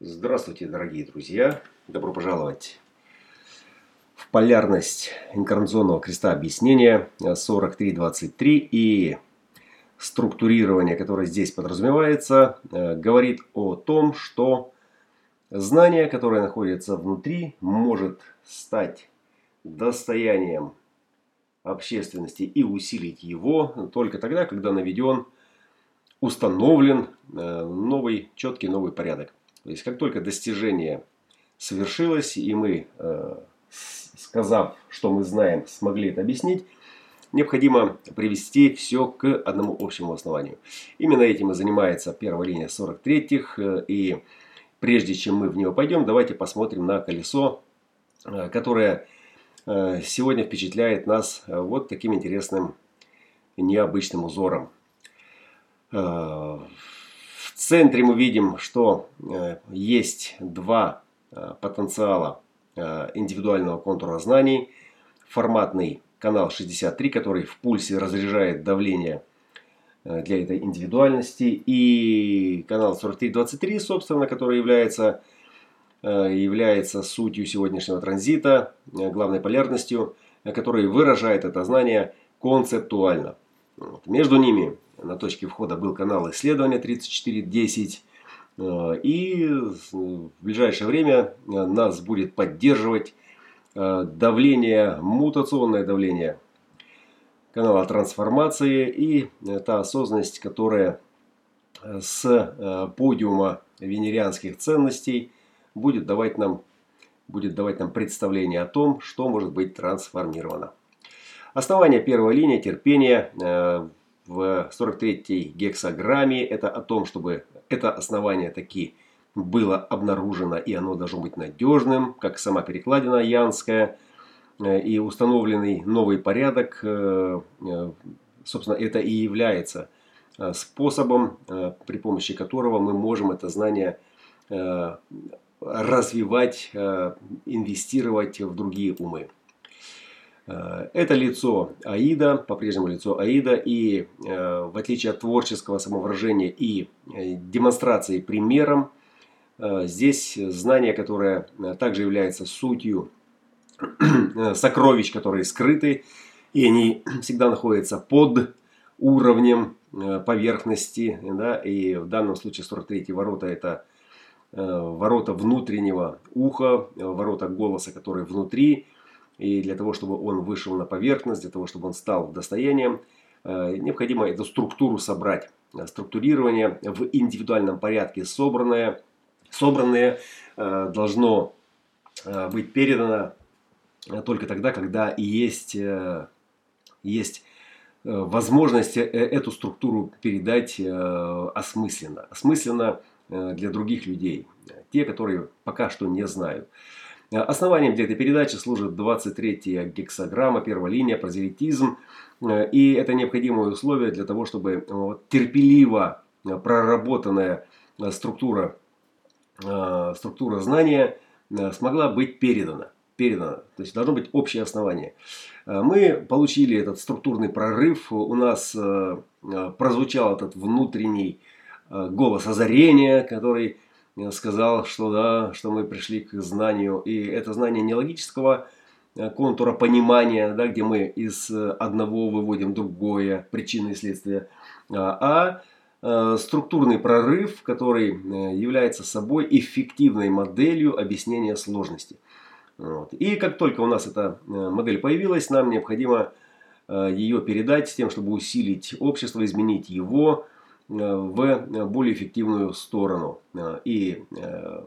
Здравствуйте, дорогие друзья! Добро пожаловать в полярность инкарнационного креста объяснения 4323 и структурирование, которое здесь подразумевается, э, говорит о том, что знание, которое находится внутри, может стать достоянием общественности и усилить его только тогда, когда наведен, установлен э, новый, четкий новый порядок. То есть, как только достижение совершилось, и мы, э, сказав, что мы знаем, смогли это объяснить, необходимо привести все к одному общему основанию. Именно этим и занимается первая линия 43-х. Э, и прежде чем мы в него пойдем, давайте посмотрим на колесо, э, которое сегодня впечатляет нас вот таким интересным необычным узором. В центре мы видим, что э, есть два э, потенциала э, индивидуального контура знаний. Форматный канал 63, который в пульсе разряжает давление для этой индивидуальности. И канал 4323, собственно, который является, является сутью сегодняшнего транзита, главной полярностью, который выражает это знание концептуально. Вот. Между ними на точке входа был канал исследования 3410. Э, и в ближайшее время э, нас будет поддерживать э, давление, мутационное давление канала трансформации и та осознанность, которая с подиума венерианских ценностей будет давать нам, будет давать нам представление о том, что может быть трансформировано. Основание первой линии терпения в 43-й гексограмме. Это о том, чтобы это основание таки было обнаружено и оно должно быть надежным, как сама перекладина янская. Э, и установленный новый порядок, э, э, собственно, это и является способом, при помощи которого мы можем это знание развивать, инвестировать в другие умы. Э, это лицо Аида, по-прежнему лицо Аида, и э, в отличие от творческого самовыражения и э, демонстрации примером, здесь знание, которое также является сутью сокровищ, которые скрыты, и они всегда находятся под уровнем поверхности, да, и в данном случае 43 ворота это ворота внутреннего уха, ворота голоса, который внутри, и для того, чтобы он вышел на поверхность, для того, чтобы он стал достоянием, э, необходимо эту структуру собрать. Структурирование в индивидуальном порядке собранное, собранное э, должно э, быть передано только тогда, когда есть, есть возможность эту структуру передать осмысленно. Осмысленно для других людей, те, которые пока что не знают. Э, основанием для этой передачи служит 23-я гексограмма, первая линия, прозелитизм. Э, и это необходимое условие для того, чтобы э, терпеливо проработанная структура, структура знания смогла быть передана. передана. То есть должно быть общее основание. Мы получили этот структурный прорыв. У нас прозвучал этот внутренний голос озарения, который сказал, что да, что мы пришли к знанию. И это знание не логического э, контура понимания, да, где мы из одного выводим другое, причины и следствия, а, а структурный прорыв, который э, является собой эффективной моделью объяснения сложности. Вот. И как только у нас эта модель появилась, нам необходимо ее передать с тем, чтобы усилить общество, изменить его, Э, в более эффективную сторону. Э, и э,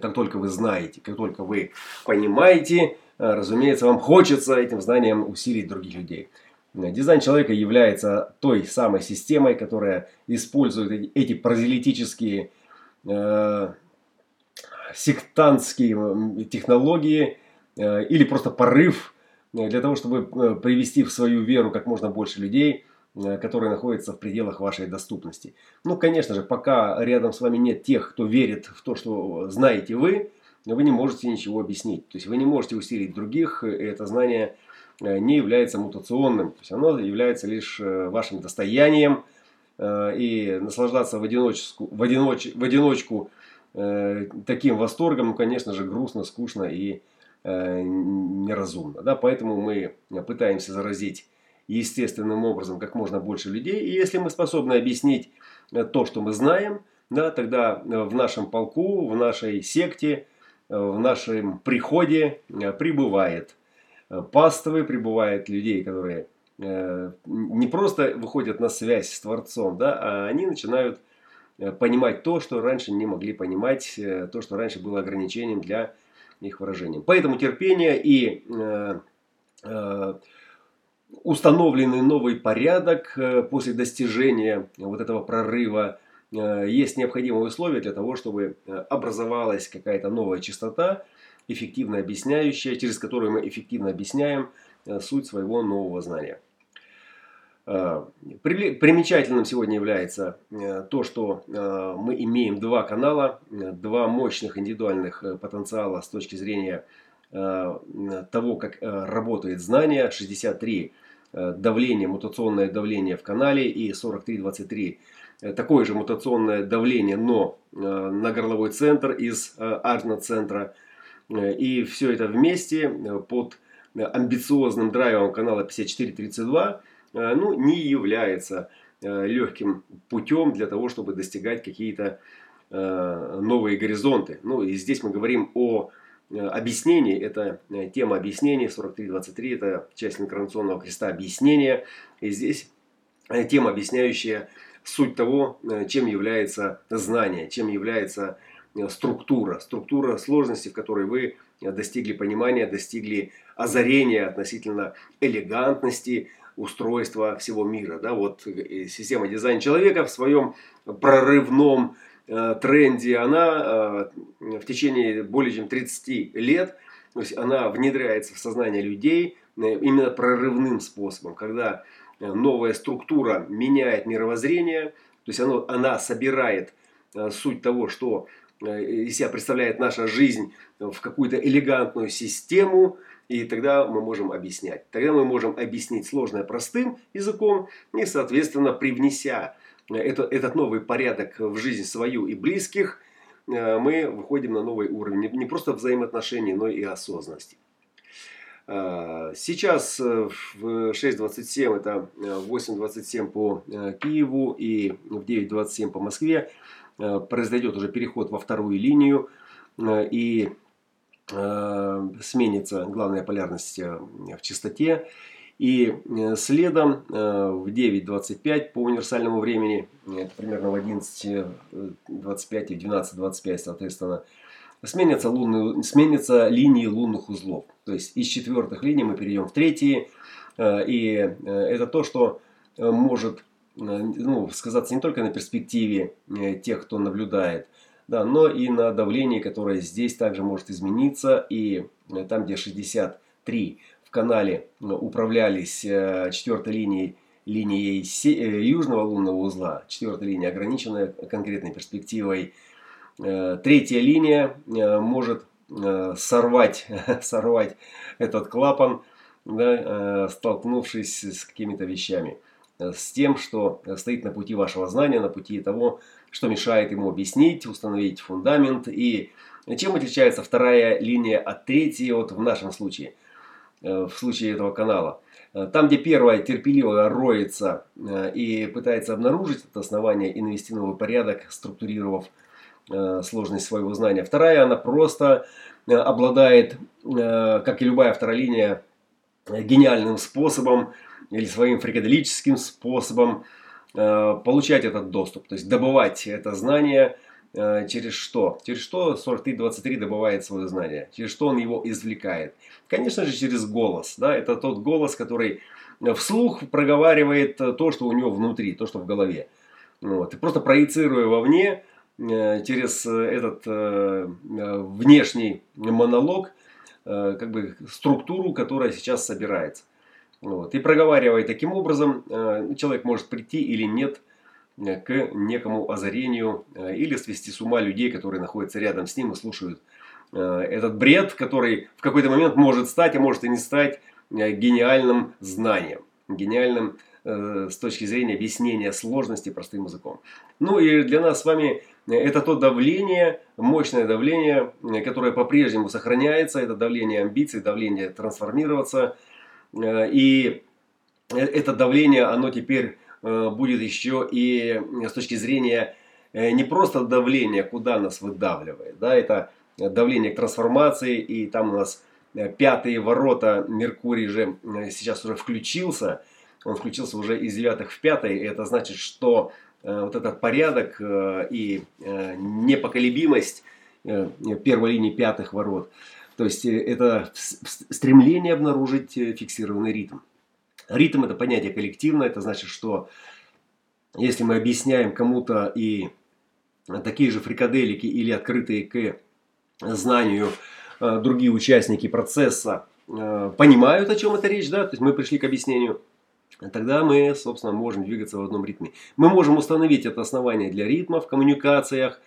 как только вы знаете, как только вы понимаете, разумеется, вам хочется этим знанием усилить других людей. Дизайн человека является той самой системой, которая использует эти прозелитические сектантские технологии или просто порыв для того, чтобы привести в свою веру как можно больше людей – Э, которые находятся в пределах вашей доступности. Ну, конечно же, пока рядом с вами нет тех, кто верит в то, что знаете вы, вы не можете ничего объяснить. То есть вы не можете усилить других, и это знание э, не является мутационным. То есть оно является лишь э, вашим достоянием. И наслаждаться в одиночку, в одиноч, в одиночку таким восторгом, ну, конечно же, грустно, скучно и неразумно. Да? Поэтому мы пытаемся заразить естественным образом как можно больше людей. И если мы способны объяснить то, что мы знаем, да, тогда в нашем полку, в нашей секте, в нашем приходе прибывает паствы, прибывает людей, которые Э, не просто выходят на связь с Творцом, да, а они начинают э, понимать то, что раньше не могли понимать, э, то, что раньше было ограничением для их выражения. Поэтому терпение и установленный новый порядок после достижения вот этого прорыва есть необходимые условия для того, чтобы образовалась какая-то новая частота, эффективно объясняющая, через которую мы эффективно объясняем суть своего нового знания. Э, примечательным сегодня является э, то, что э, мы имеем два канала, два мощных индивидуальных потенциала с точки зрения того, как работает знание. 63 давление, мутационное давление в канале и 43-23 такое же мутационное давление, но на горловой центр из Арна-центра. И все это вместе под амбициозным драйвом канала 5432 Э, ну, не является э, легким путем для того, чтобы достигать какие-то э, новые горизонты. Ну и здесь мы говорим о объяснении, это тема объяснения, 43.23, это часть инкарнационного креста объяснения. И здесь тема, объясняющая суть того, чем является знание, чем является структура, структура сложности, в которой вы достигли понимания, достигли озарения относительно элегантности, устройства всего мира. Да? Вот э, система дизайна человека в своем прорывном э, тренде, она э, в течение более чем 30 лет, то есть она внедряется в сознание людей э, именно прорывным способом, когда э, новая структура меняет мировоззрение, то есть оно, она собирает э, суть того, что из себя представляет наша жизнь в какую-то элегантную систему, и тогда мы можем объяснять. Тогда мы можем объяснить сложное простым языком и, соответственно, привнеся это, этот новый порядок в жизнь свою и близких, э, мы выходим на новый уровень не просто взаимоотношений, но и осознанности. Э, сейчас э, в 6.27, это 8.27 по Киеву и в 9.27 по Москве произойдет уже переход во вторую линию. И сменится главная полярность в частоте. И э, следом в 9.25 по универсальному времени, это примерно в 11.25 и 12.25, соответственно, сменятся, лунные, сменятся линии лунных узлов. То есть из четвертых линий мы перейдем в третьи. И это то, что может ну, сказаться не только на перспективе тех, кто наблюдает, да, но и на давление, которое здесь также может измениться. И э, там, где 63 в канале э, управлялись э, четвертой линией, линией южного лунного узла, четвертая линия ограниченная конкретной перспективой, третья линия может сорвать, сорвать этот клапан, да, столкнувшись с какими-то вещами, с тем, что стоит на пути вашего знания, на пути того, что мешает ему объяснить, установить фундамент. И чем отличается вторая линия от третьей вот в нашем случае, э, в случае этого канала. Э, там, где первая терпеливо роется э, и пытается обнаружить это основание и навести новый порядок, структурировав сложность своего знания. Вторая, она просто обладает, как и любая вторая линия, гениальным способом или своим фрикаделическим способом Э, получать этот доступ, то есть добывать это знание э, через что? Через что 4323 добывает свое знание? Через что он его извлекает? Конечно же, через голос. Да? Это тот голос, который вслух проговаривает то, что у него внутри, то, что в голове. Вот. И просто проецируя вовне, э, через этот внешний монолог, как бы структуру, которая сейчас собирается. Вот. И проговаривая таким образом, э, человек может прийти или нет э, к некому озарению э, или свести с ума людей, которые находятся рядом с ним и слушают этот бред, который в какой-то момент может стать, а может и не стать гениальным знанием, гениальным с точки зрения объяснения сложности простым языком. Ну и для нас с вами это то давление, мощное давление, которое по-прежнему сохраняется. Это давление амбиций, давление трансформироваться. И это давление, оно теперь будет еще и с точки зрения не просто давления, куда нас выдавливает. Да, это давление к трансформации, и там у нас пятые ворота, Меркурий же сейчас уже включился, он включился уже из девятых в пятый, и это значит, что э, вот этот порядок э, и э, непоколебимость первой линии пятых ворот, то есть это стремление обнаружить фиксированный ритм. Ритм это понятие коллективное, это значит, что если мы объясняем кому-то и такие же фрикаделики или открытые к знанию другие участники процесса понимают, о чем это речь, да, то есть мы пришли к объяснению – тогда мы, собственно, можем двигаться в одном ритме. Мы можем установить это основание для ритма в коммуникациях,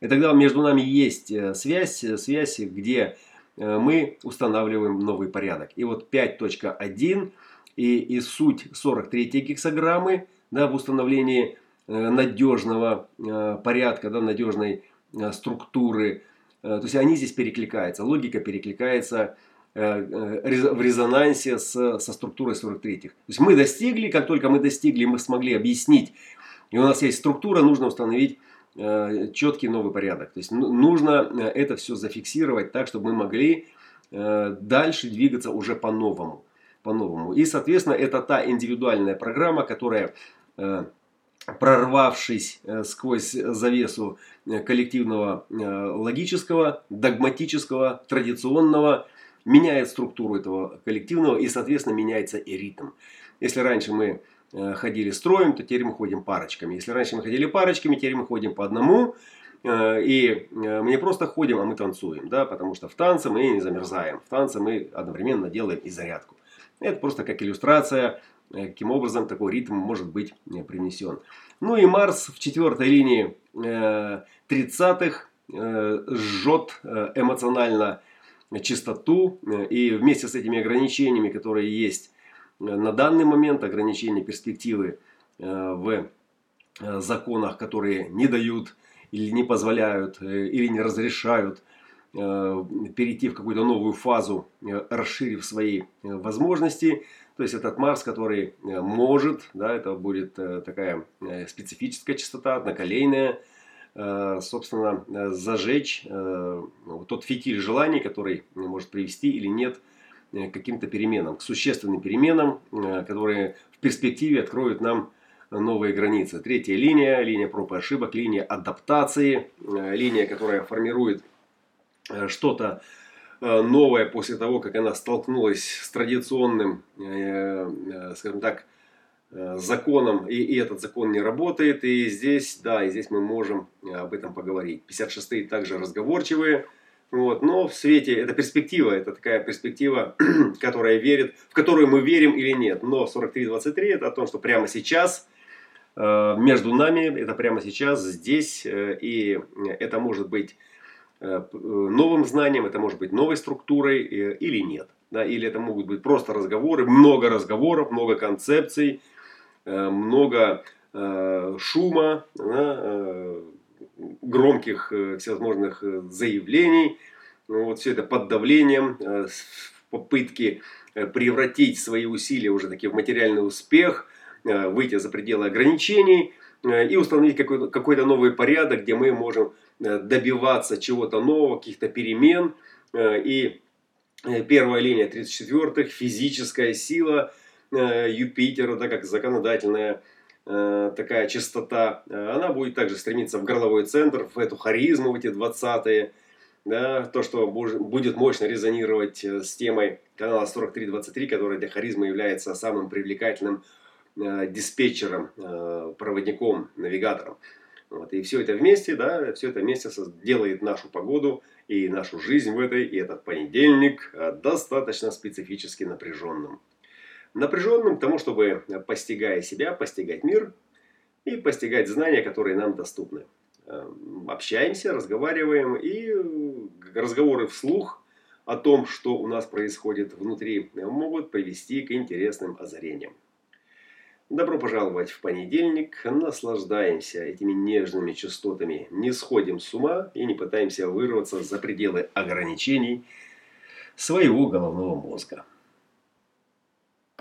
и тогда между нами есть э, связь, э, связь, где э, мы устанавливаем новый порядок. И вот 5.1 и, и суть 43 гексограммы да, в установлении надежного порядка, да, надежной структуры. То есть они здесь перекликаются, логика перекликается Э, э, в резонансе с, со структурой 43-х. То есть мы достигли, как только мы достигли, мы смогли объяснить, и у нас есть структура, нужно установить э, четкий новый порядок. То есть ну, нужно это все зафиксировать так, чтобы мы могли дальше двигаться уже по-новому. По-новому. И, соответственно, это та индивидуальная программа, которая прорвавшись сквозь завесу коллективного логического, догматического, традиционного, меняет структуру этого коллективного и, соответственно, меняется и ритм. Если раньше мы э, ходили строем, то теперь мы ходим парочками. Если раньше мы ходили парочками, теперь мы ходим по одному. Э, и э, мы не просто ходим, а мы танцуем. Да? Потому что в танце мы не замерзаем. В танце мы одновременно делаем и зарядку. Это просто как иллюстрация, каким образом такой ритм может быть принесен. Ну и Марс в четвертой линии 30-х жжет эмоционально чистоту. Э, и вместе с этими ограничениями, которые есть э, на данный момент, ограничения перспективы э, в законах, которые не дают или не позволяют, или не разрешают перейти в какую-то новую фазу, расширив свои возможности. То есть этот Марс, который может, да, это будет такая специфическая частота, одноколейная, Э, собственно, э, зажечь э, тот фитиль желаний, который может привести или нет к каким-то переменам, к существенным переменам, которые в перспективе откроют нам новые границы. Третья линия, линия проб и ошибок, линия адаптации, линия, которая формирует что-то новое после того, как она столкнулась с традиционным, скажем так, Э, законом, и, этот закон не работает. И здесь, да, и здесь мы можем э, об этом поговорить. 56-е также разговорчивые. Вот, но в свете, это перспектива, это такая перспектива, которая верит, в которую мы верим или нет. Но 43-23 это о том, что прямо сейчас, э, между нами, это прямо сейчас, здесь, и это может быть новым знанием, это может быть новой структурой или нет. Да, или это могут быть просто разговоры, много разговоров, много концепций, Э, много э, шума, э, громких всевозможных заявлений. Вот все это под давлением, попытки превратить свои усилия уже таки в материальный успех, выйти за пределы ограничений и установить какой-то какой новый порядок, где мы можем добиваться чего-то нового, каких-то перемен. И первая линия 34-х, физическая сила – Э, Юпитера, да, как законодательная э, такая частота, э, она будет также стремиться в горловой центр, в эту харизму, в эти 20-е, да, то, что будет мощно резонировать с темой канала 4323, который для харизмы является самым привлекательным диспетчером, проводником, навигатором. Вот, и все это вместе, да, все это вместе делает нашу погоду и нашу жизнь в этой, и этот понедельник достаточно специфически напряженным напряженным к тому, чтобы, постигая себя, постигать мир и постигать знания, которые нам доступны. Эм, общаемся, разговариваем, и разговоры вслух о том, что у нас происходит внутри, могут привести к интересным озарениям. Добро пожаловать в понедельник. Наслаждаемся этими нежными частотами. Не сходим с ума и не пытаемся вырваться за пределы ограничений своего головного мозга.